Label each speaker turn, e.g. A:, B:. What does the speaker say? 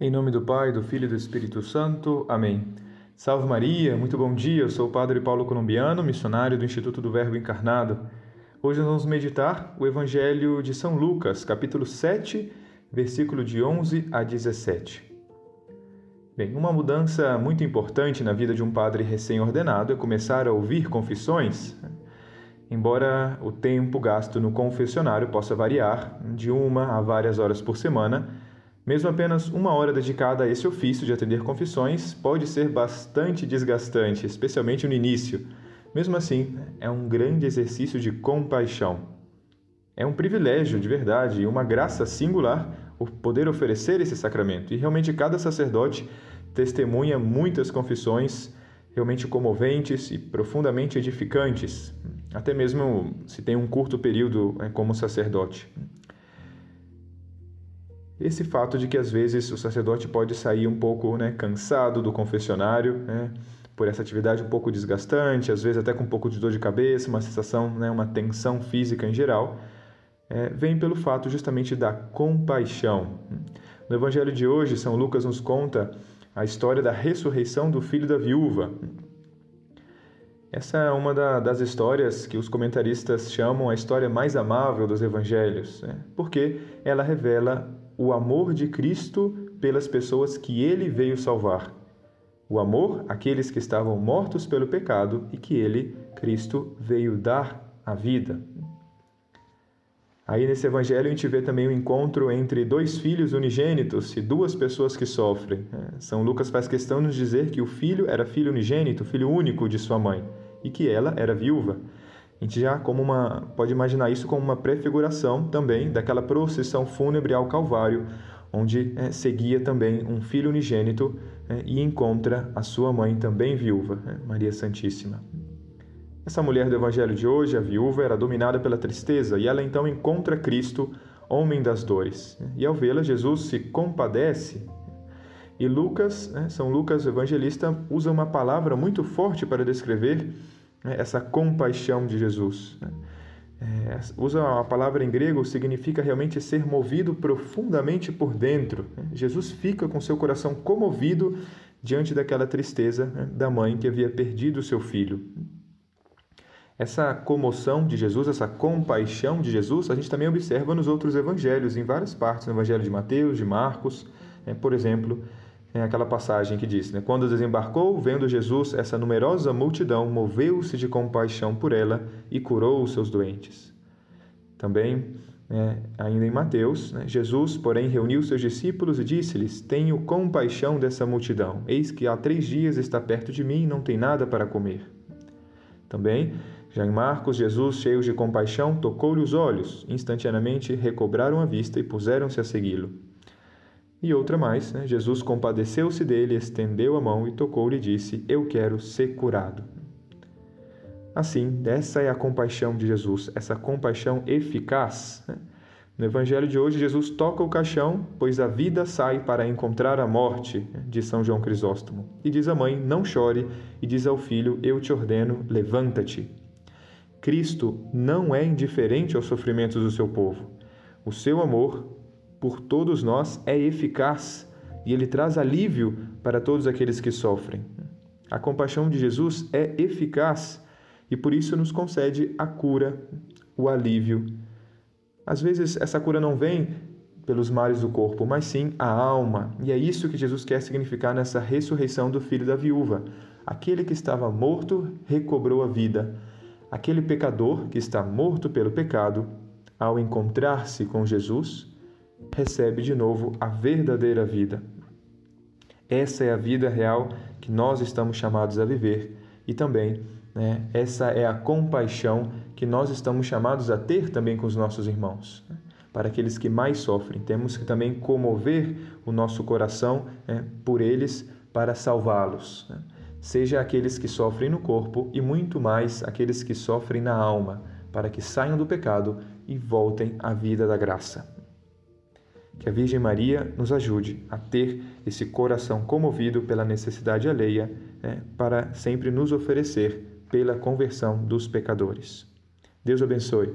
A: Em nome do Pai, do Filho e do Espírito Santo. Amém. Salve Maria, muito bom dia. Eu sou o Padre Paulo Colombiano, missionário do Instituto do Verbo Encarnado. Hoje nós vamos meditar o Evangelho de São Lucas, capítulo 7, versículo de 11 a 17. Bem, uma mudança muito importante na vida de um padre recém-ordenado é começar a ouvir confissões. Embora o tempo gasto no confessionário possa variar de uma a várias horas por semana, mesmo apenas uma hora dedicada a esse ofício de atender confissões pode ser bastante desgastante, especialmente no início. Mesmo assim, é um grande exercício de compaixão. É um privilégio de verdade e uma graça singular o poder oferecer esse sacramento. E realmente cada sacerdote testemunha muitas confissões realmente comoventes e profundamente edificantes, até mesmo se tem um curto período é, como sacerdote esse fato de que às vezes o sacerdote pode sair um pouco né, cansado do confessionário, né, por essa atividade um pouco desgastante, às vezes até com um pouco de dor de cabeça, uma sensação, né, uma tensão física em geral, é, vem pelo fato justamente da compaixão. No Evangelho de hoje, São Lucas nos conta a história da ressurreição do filho da viúva. Essa é uma da, das histórias que os comentaristas chamam a história mais amável dos evangelhos, né? porque ela revela o amor de Cristo pelas pessoas que ele veio salvar. O amor àqueles que estavam mortos pelo pecado e que ele, Cristo, veio dar a vida. Aí nesse evangelho a gente vê também o encontro entre dois filhos unigênitos e duas pessoas que sofrem. É, São Lucas faz questão de nos dizer que o filho era filho unigênito, filho único de sua mãe, e que ela era viúva. A gente já como uma pode imaginar isso como uma prefiguração também daquela procissão fúnebre ao Calvário, onde é, seguia também um filho unigênito é, e encontra a sua mãe também viúva, é, Maria Santíssima. Essa mulher do Evangelho de hoje, a viúva, era dominada pela tristeza e ela então encontra Cristo, homem das dores. E ao vê-la, Jesus se compadece. E Lucas, né, São Lucas, o evangelista, usa uma palavra muito forte para descrever né, essa compaixão de Jesus. Né? É, usa a palavra em grego, significa realmente ser movido profundamente por dentro. Né? Jesus fica com seu coração comovido diante daquela tristeza né, da mãe que havia perdido seu filho. Essa comoção de Jesus, essa compaixão de Jesus, a gente também observa nos outros evangelhos, em várias partes, no evangelho de Mateus, de Marcos, né, por exemplo, é aquela passagem que diz: né? Quando desembarcou, vendo Jesus essa numerosa multidão, moveu-se de compaixão por ela e curou os seus doentes. Também, é, ainda em Mateus, né? Jesus, porém, reuniu seus discípulos e disse-lhes: Tenho compaixão dessa multidão, eis que há três dias está perto de mim e não tem nada para comer. Também, já em Marcos, Jesus, cheio de compaixão, tocou-lhe os olhos, instantaneamente recobraram a vista e puseram-se a segui-lo. E outra mais, né? Jesus compadeceu-se dele, estendeu a mão e tocou-lhe e disse: Eu quero ser curado. Assim, essa é a compaixão de Jesus, essa compaixão eficaz. Né? No Evangelho de hoje, Jesus toca o caixão, pois a vida sai para encontrar a morte, né? de São João Crisóstomo. E diz à mãe: Não chore, e diz ao filho: Eu te ordeno, levanta-te. Cristo não é indiferente aos sofrimentos do seu povo. O seu amor por todos nós é eficaz e ele traz alívio para todos aqueles que sofrem. A compaixão de Jesus é eficaz e por isso nos concede a cura, o alívio. Às vezes essa cura não vem pelos males do corpo, mas sim a alma. E é isso que Jesus quer significar nessa ressurreição do filho da viúva. Aquele que estava morto recobrou a vida. Aquele pecador que está morto pelo pecado, ao encontrar-se com Jesus, recebe de novo a verdadeira vida. Essa é a vida real que nós estamos chamados a viver e também né, essa é a compaixão que nós estamos chamados a ter também com os nossos irmãos. Para aqueles que mais sofrem, temos que também comover o nosso coração né, por eles para salvá-los. Né? Seja aqueles que sofrem no corpo e muito mais aqueles que sofrem na alma, para que saiam do pecado e voltem à vida da graça. Que a Virgem Maria nos ajude a ter esse coração comovido pela necessidade alheia, né, para sempre nos oferecer pela conversão dos pecadores. Deus abençoe.